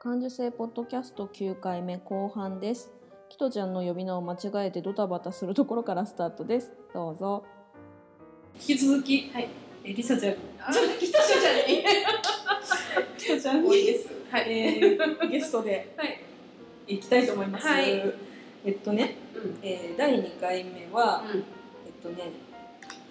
感受性ポッドキャスト9回目後半です。キトちゃんの呼び名を間違えてドタバタするところからスタートです。どうぞ。引き続き、はい、えりさちゃん、あ、ちょっと、きたしじゃない。きとちゃんに、多いです。はい。えーゲストではい。行きたいと思います。はいえっとね、うん。えー第2回目は、うん。えっとね、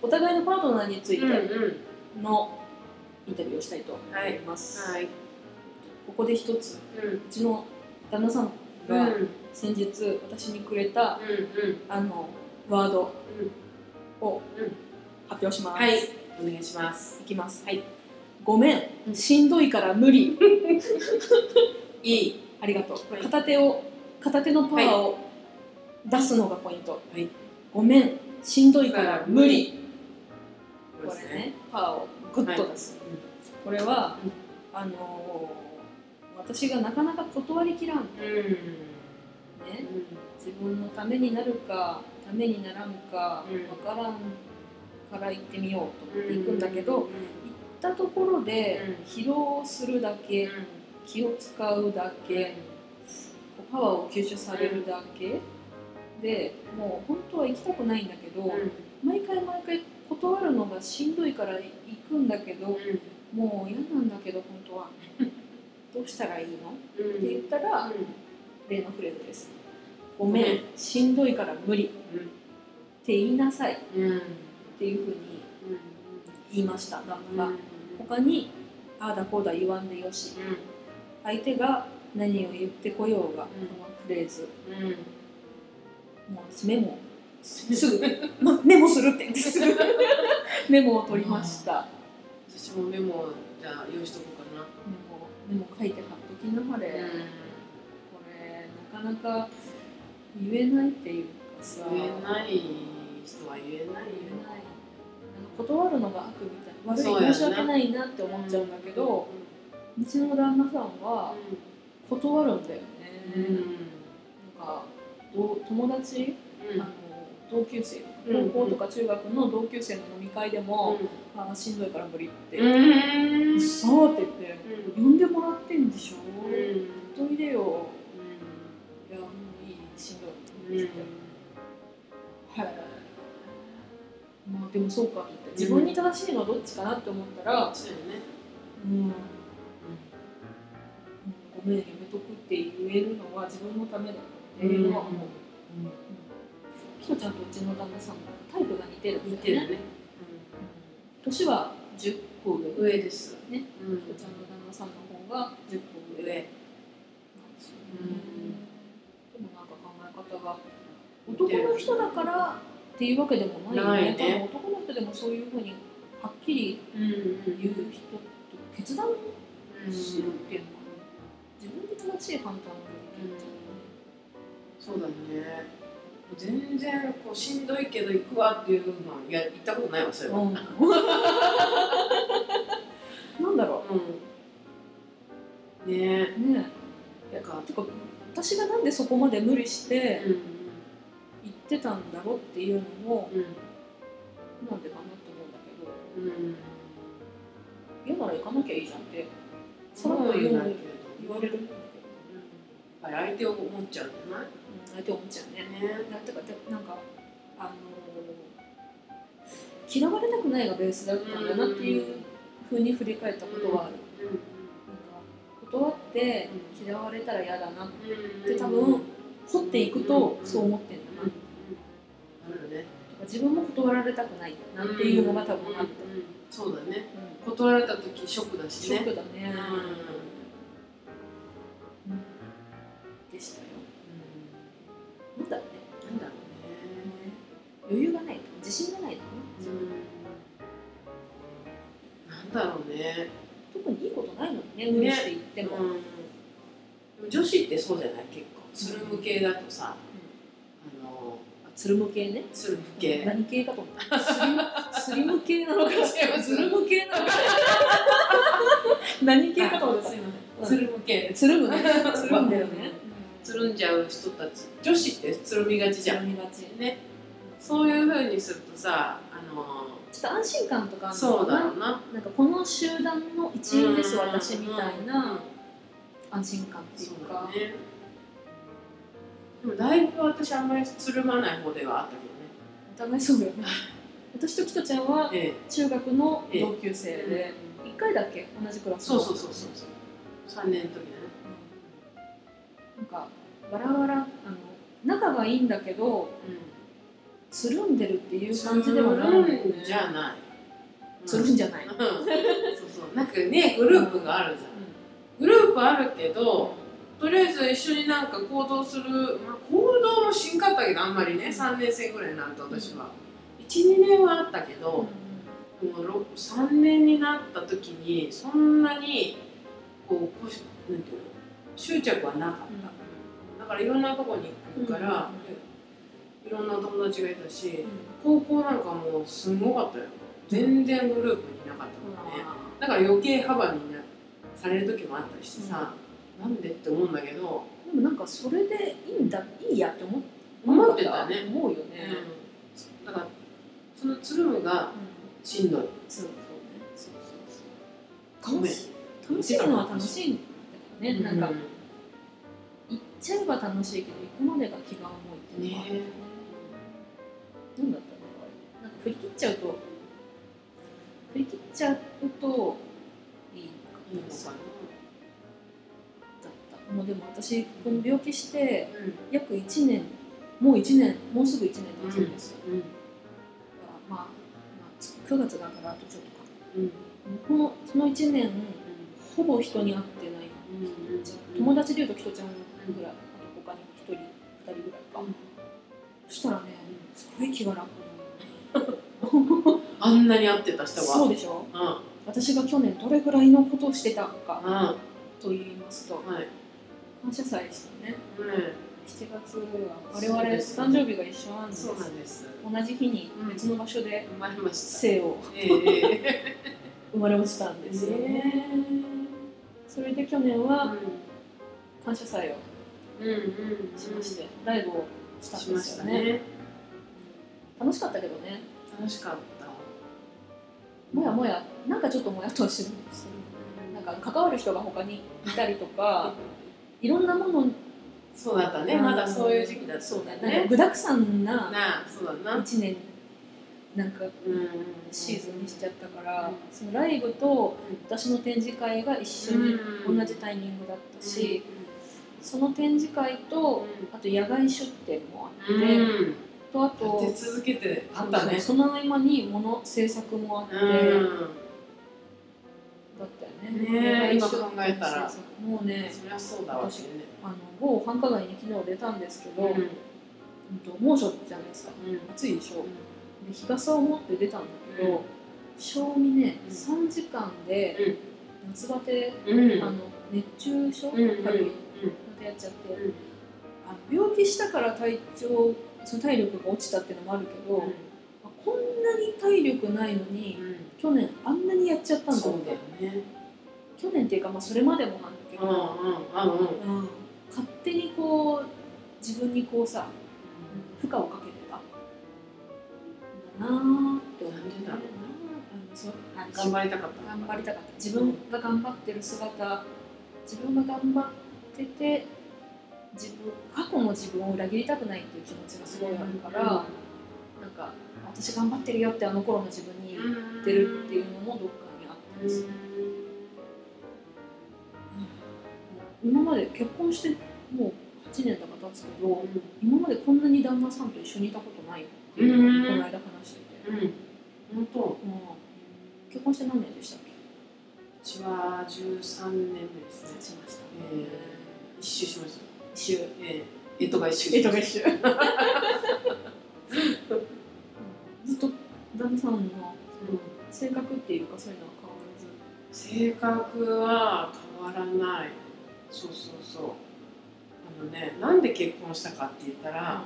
お互いのパートナーについてうん。うん。のインタビューをしたいと思います。はい。ここで一つ、うん。うちの旦那さんうん。うん。が先日私にくれた、うん。あのワードをうん発表します。はい。お願いします。いきます。はい。ごめん、しんどいから無理。いい。ありがとう。はい片手を片手のパワーを出すのがポイント。はい。ごめん、しんどいから無理。これね。ね、パワーをグッと出す。これは、うんあのー私がなかなか断りきらん。ね、うん。うん。自分のためになるか、ためにならんか、うんわからんから行ってみようと思ってうん。行くんだけど、行ったところでうん疲労するだけ、気を使うだけ、パワーを吸収されるだけでもう本当は行きたくないんだけど、毎回毎回断るのがしんどいから行くんだけどもう嫌なんだけど本当は どうしたらいいの？って言ったら例のフレーズです「ごめんしんどいから無理」って言いなさい。っていうふうに言いました。旦那が他にああだこうだ言わんでよし。相手が何を言ってこようが、このフレーズ。もう私メモ すぐ、ま、メモするって言ってすぐ。メモを取りました。私もメモじゃあ用意しとこうかな。メモメモ書いて貼っときなはれ、これなかなか言えないっていうかさ。言えない人は言えない言えよ。ない。なんか断るのが悪みたい悪い申し訳ないなって思っちゃうんだけど、うちの旦那さんは断るんだよね、うん。うん。なんかどう友達？うん。あの同級生。うん高校とか中学の同級生の飲み会でも「あーしんどいから無理」って「うん。そう」って言って「呼んでもらってんでしょ？うん。ほっといでよ」いやもういいしんどい」って言って「はい」まあでもそうかって。自分に正しいのはどっちかなって思ったらそうよね。「うん、うんごめんやめとく」って言えるのは自分のためだっていうのは思う。ひとちゃんとうちの旦那さんもタイプが似てる似てるね。年は10個上です。ねうんひとちゃんの旦那さんの方が10個上上。なんですよねでもなんか考え方が男の人だからっていうわけでもないよねないね男の人でもそういうふうにはっきり言う人って決断うん。するっていうのかな自分で正しい判断をできるっていうそうだね。全然こうしんどいけど行くわっていうのいや行ったことないわそれは。うん なんだろうん。ねうねえ。か。てか私がなんでそこまで無理してうん言ってたんだろうっていうのもうんなんでかなって思うんだけどうん。嫌なら行かなきゃいいじゃんってさらっと言うど。言われるんだけど、やっぱり相手を思っちゃうんじゃない？うん、相手思っちゃうね。ね。だってかでなんかあのー嫌われたくないがベースだったんだなっていうふうに振り返ったことはある、なんか断って嫌われたら嫌だなっうん。て多分掘っていくとそう思ってんだな、自分も断られたくないなっていうのが多分あった、うんそうだね。うん。断られた時ショックだしね。ショックだね、うでしたよ。ん。なんだろうねなんだろ余裕がない自信がないのねうね。なんだろうね。特にいいことないのにね無理して言っても、うん。女子ってそうじゃない結構。つるむ系だとさ、あのつるむ系ねつるむ系。何系かと思った系なのか違いますズルム系なのか 何系かと思ったすいませんつるむ系。つるむねつるむだよねつるんじゃう人たち。女子ってつるみがちじゃん。みがち。ね。そういう風にするとさ、あのちょっと安心感とかあるのそうだろうな。なんかこの集団の一員です私みたいな安心感っていうそうかだね。でもだいぶ私あんまりつるまない方ではあったけどね。お互いそうだよね。私とキトちゃんはえ中学の同級生えで1回だっけ？同じクラスそうそうそうそうそう。3年の時だね。なんかバラバラあの仲がいいんだけどつるんでるっていう感じではないつるんじゃない。つるんじゃない、うん。そうそうなんかねグループがあるじゃん。グループあるけどとりあえず一緒になんか行動する、まあ、行動もしんかったけどあんまりね。3年生ぐらいになると私は。12年はあったけど、もう3年になった時にそんなにこうこうなんていうの執着はなかった、だからいろんなとこに行くから、いろんな友達がいたし、高校なんかもうすごかったよ。全然グループにいなかったからね、だから余計幅になされる時もあったりしてさ、なんでって思うんだけど、でもなんかそれでいいんだいいやって思っ思ってたね。思うよね、だからそのつるむがしんどい。そうそうね。そうそう楽しい。楽しいのは楽しいんだけどね、なんかちゃえば楽しいけど行くまでが気が重いっていうのは、ねなんだったのかななんか振り切っちゃうと振り切っちゃうといいのかな。だった。もうでも私この病気してうん。約1年もう1年もうすぐ1年経つんですよ、うん。だからまあ、まあ、9月だからあとちょっとか。うん。このその1年ほぼ人に会ってない。うん。友達でいうとキトちゃんぐらい？あと他に1人2人ぐらいか、うん。そしたらねすごい気が楽。あんなに会ってた人が。そうでしょ？うん。うん私が去年どれぐらいのことをしてたかはと言いますとい。感謝祭でしたね。うん。7月は我々誕生日が一緒なんです。そうなんです。同じ日に別の場所で生まれました。生をええ。生まれ落ちたんですよね。ねそれで去年は感謝祭をしましてライブをしたんですよね。たね。楽しかったけどね。楽しかった。もやもや。なんかちょっともやっとはしてるんですよ。なんか関わる人が他にいたりとか いろんなもの。そうだったね。まだそういう時期だったそうだねね。なんか具だくさんななあそうだな。1年なんかうん。シーズンにしちゃったから、うん。そのライブと私の展示会が一緒にうん。同じタイミングだったし、その展示会とあと野外出店もあって、うん。とあと立て続けてあったね。その合間に物制作もあって、うん。だったよね。ね今考えたら。もうねそりゃそうだわ私あの某繁華街に昨日出たんですけど、うん。猛暑じゃないですか。うん。暑いでしょ、で日傘を持って出たんだけど、正味ねうん。3時間で夏バテ、うん。あの熱中症、軽いのでやっちゃって、あの病気したから体調その体力が落ちたっていうのもあるけど、あこんなに体力ないのに去年あんなにやっちゃったんだって。ね。去年っていうか、まあ、それまでもなんだけど、うんうんうんうん。勝手にこう自分にこうさ負荷をかけてた。んだなーって思ってなんでだろううん。そう。あ頑張りたかった。頑張りたかった。自分が頑張ってる姿自分が頑張ってて自分過去の自分を裏切りたくないっていう気持ちがすごいあるから、なんか私頑張ってるよってあの頃の自分に言ってるっていうのもどっかにあったん。ですよ、今まで結婚してもう8年とか経つけど今までこんなに旦那さんと一緒にいたことないっていうのをこの間話してて、うん。本当。ううん。結婚して何年でしたっけ？ちは13年目ですね。しました。えー一周しました一周。えーえとが一周しました周。ずっと旦那さんの性格っていうかそういうのは変わらず。性格は変わらない。そうそうそう。あのねなんで結婚したかって言ったら、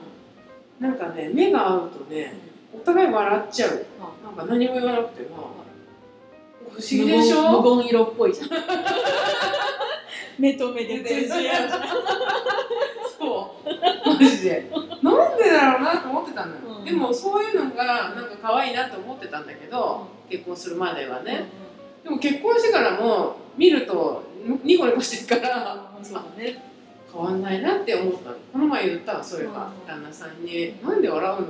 なんかね目が合うとねお互い笑っちゃう。なんか何も言わなくても不思議でしょ？無言色っぽいじゃん 目と目で通じ合うじゃん。そう。マジで。なんでだろうなと思ってたのよ、うん。でもそういうのがなんか可愛いなと思ってたんだけど、結婚するまではね、でも結婚してからも見るとニコニコしてるからあそうだね。変わんないなって思ったの。この前言ったわそういえば。うん。旦那さんに「なんで笑う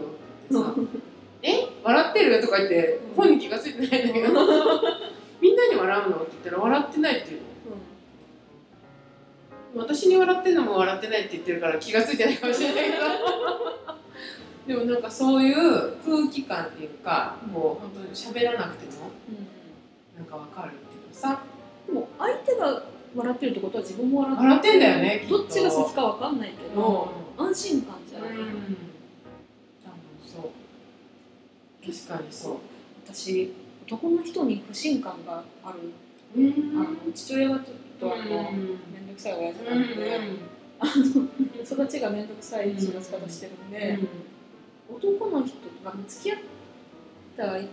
の?」ってさ。うん「え？笑ってる?」とか言ってうん。本に気が付いてないんだけど「みんなに笑うの?」って言ったら「笑ってない」って言うの私に笑ってんのも笑ってないって言ってるから気が付いてないかもしれないけど。でもなんかそういう空気感っていうかもう本当に喋らなくてもなんかわかるっていうかさ。でも相手が笑ってるってことは自分も笑って笑ってんだよねどっちが先かわかんないけど、安心感じゃない、うん。多分そう。確かにそう。私男の人に不信感がある、うん。あの父親がちょっとあの、うんくさい親父うなんで、ん。あの育ちが面倒くさい育ち方してるんで、男の人とか付き合った相手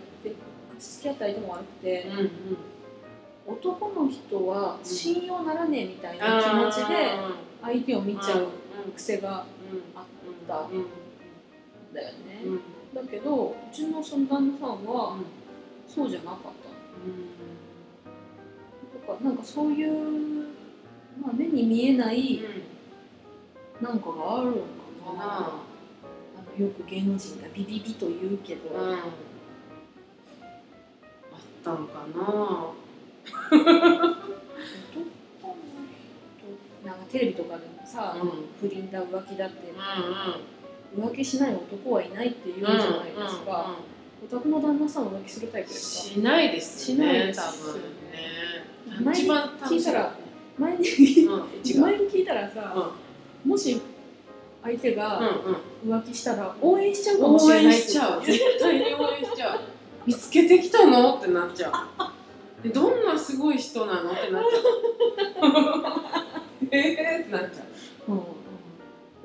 付き合った相手も悪くて、男の人は信用ならねえみたいな気持ちで相手を見ちゃう癖があった。んだよね、うんだけどうちのその旦那さんはそうじゃなかった。だからなんかそういう、まあ、目に見えないなんかがあるのかな。あのよく芸能人がビビビと言うけど、うん。あったのかな。なんかテレビとかでもさ、うん。不倫だ浮気だって。うん浮気しない男はいないって言うじゃないですか、お宅の旦那さんは浮気するタイプですか？しないですよしないねです多分ね。一番聞いたら前に前に聞いたらさ、もし相手がうんうん。浮気したら応援しちゃうかもしれないしちゃう絶対に応援しちゃう。見つけてきたのってなっちゃう。でどんなすごい人なのってなっちゃう。ええってなっちゃう。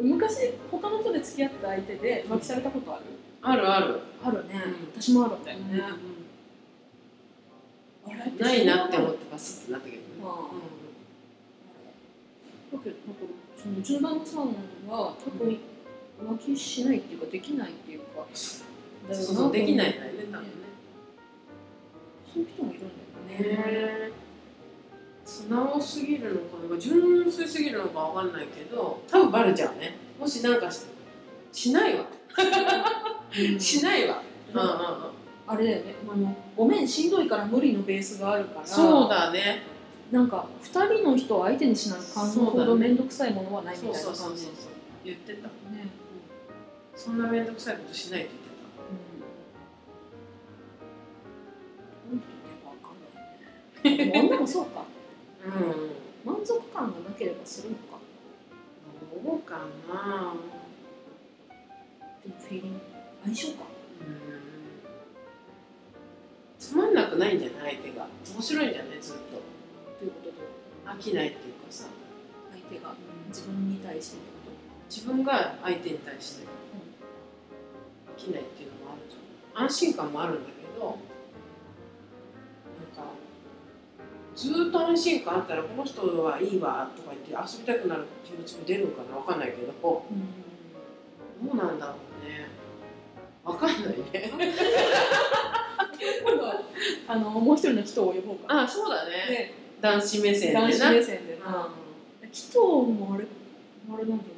うん。昔他の人で付き合った相手で浮気されたことある？あるある、あるね、うん。私もあるんだよね、あれ？ってないなって思うってバスってなったけどね、だけどなんかそのうちの旦那さんは多分浮気しないっていうかできないっていうかだうん、よなそうそうできないんだよね多分ねそういう人もいるんだよねね素直すぎるのかなんか純粋すぎるのかわかんないけど多分バレちゃうねもしなんかししないわしないわ、うんうんうん、あれだよねあのごめんしんどいから無理のベースがあるからそうだねなんか2人の人を相手にしない感そうだね。ほど面倒くさいものはないみたそいうな感じそうそうそう。言ってた。ねそんな面倒くさいことしないってうんこの人ってやっぱ分かん。ないねでも女もそうか。うん。満足感がなければするのか。どうかな。でもフィーリング相性か。うん。つまんなくないんじゃない？相手が。面白いんじゃない？ずっとということで飽きないっていうかさ。相手が自分に対してってこ自分が相手に対して。飽きないっていうのもあるじゃん。安心感もあるんだけどなんかずーっと安心感あったらこの人はいいわとか言って遊びたくなる気持ちも出るのかなわかんないけどどと、うなんだろうね。わかんないね。今度はあのもう一人の人を呼ぼうかあそうだね。で男子目線でな。男子目線でうな紀藤もあれあれなんだよ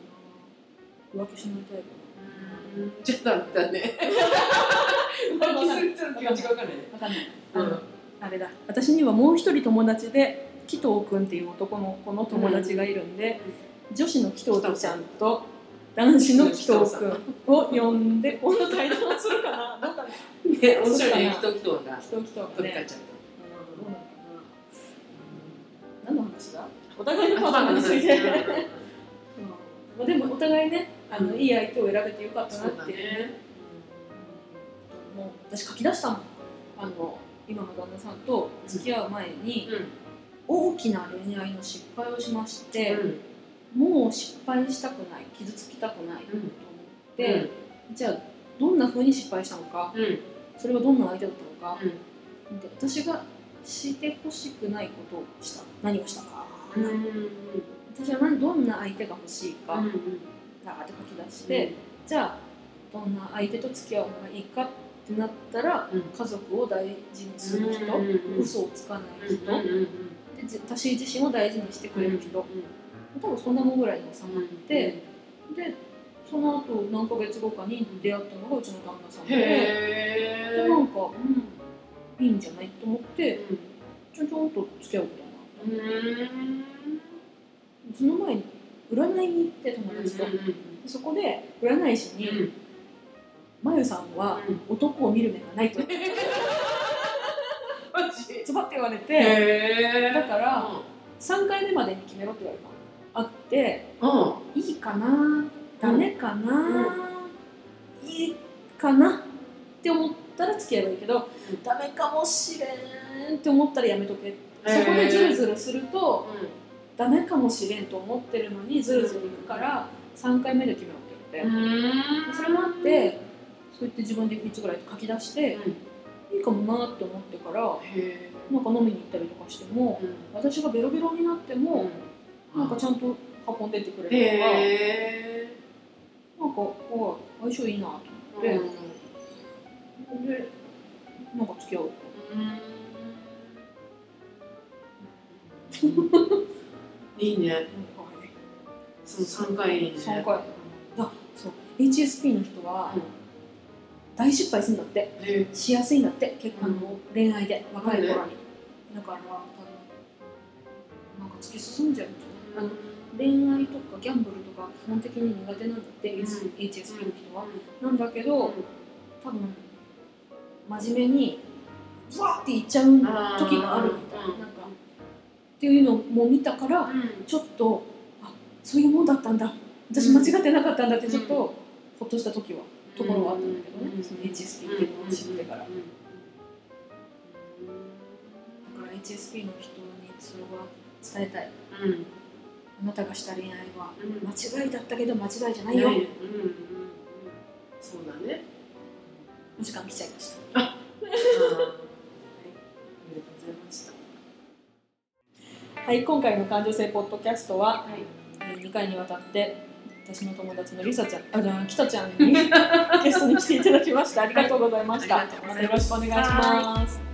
な浮気しないタイプんじゃあだったね。浮気する気持ちがわかんない。かん。ない、うんあれだ。私にはもう一人友達で紀藤君っていう男の子の友達がいるんで、女子の紀藤ちゃんと男子の紀藤君を呼んでこの対談をするかな？どうかな？ね面白いね。人人が。紀藤紀藤がねお互いのパートナーについて、まあ、でもお互いねあのいい相手を選べてよかったなっていうだね。もう私書き出したもん。あの今の旦那さんと付き合う前に大きな恋愛の失敗をしまして、もう失敗したくない傷つきたくないと思って、じゃあどんな風に失敗したのかうんうん。それはどんな相手だったのか、うん。で私がしてほしくないことをした。何をしたか、うんうん。私は何どんな相手が欲しいか、うんガーって書き出して、じゃあどんな相手と付き合うのがいいかってなったら、うん。家族を大事にする人、うんうんうん嘘をつかない人、うんうんうんでじ私自身を大事にしてくれる人、う多分そんなもんぐらいの差んがあって、でその後何ヶ月後かに出会ったのがうちの旦那さんで、でなんか、うん、いいんじゃないと思ってちょんちょんと付き合うことその前に占いに行って友達と、そこで占い師に「まゆさんは男を見る目がない」と。マジ？ズバッて言われてへだから3回目までに決めろって言われたの。あってうん。いいかなダメかな、いいかなって思ったら付き合えばいいけど、うん。ダメかもしれんって思ったらやめとけそこでズルズルするとダメかもしれんと思ってるのにズルズルいくから3回目で決めろって言われて、それもあってそうやって自分でいつぐらい書き出して、いいかもなって思ってからへなんか飲みに行ったりとかしても私がベロベロになっても、なんかちゃんと運んでってくれるとか、へなんかお相性いいなと思って、でなんか付き合おう いいね。その3回いいね。3回。あそう。HSP の人はうん。大失敗するんだって。へしやすいんだって。結婚の恋愛で若い頃に、だから多分なんか突き進んじゃうんじゃな。いあの恋愛とかギャンブルとか基本的に苦手なんだって、うん。HSP の人は、うなんだけど、ん。多分真面目にブワーっていっちゃう時があるみたいな,、なんかっていうのも見たからちょっとあそういうもんだったんだ。私間違ってなかったんだってちょっとほっとした時はところはあったんだけどね、その HSP っていうのを知ってから、だから HSP の人にそれは伝えたい。あなたがした恋愛は間違いだったけど間違いじゃないよ、そうだね。お時間来ちゃいましたはい今回の感情性ポッドキャストははい。えー2回にわたって私の友達のりさちゃんあじゃあきたちゃんに ゲストに来ていただきました。ありがとうございました。ありがとうございまた。よろしくお願いします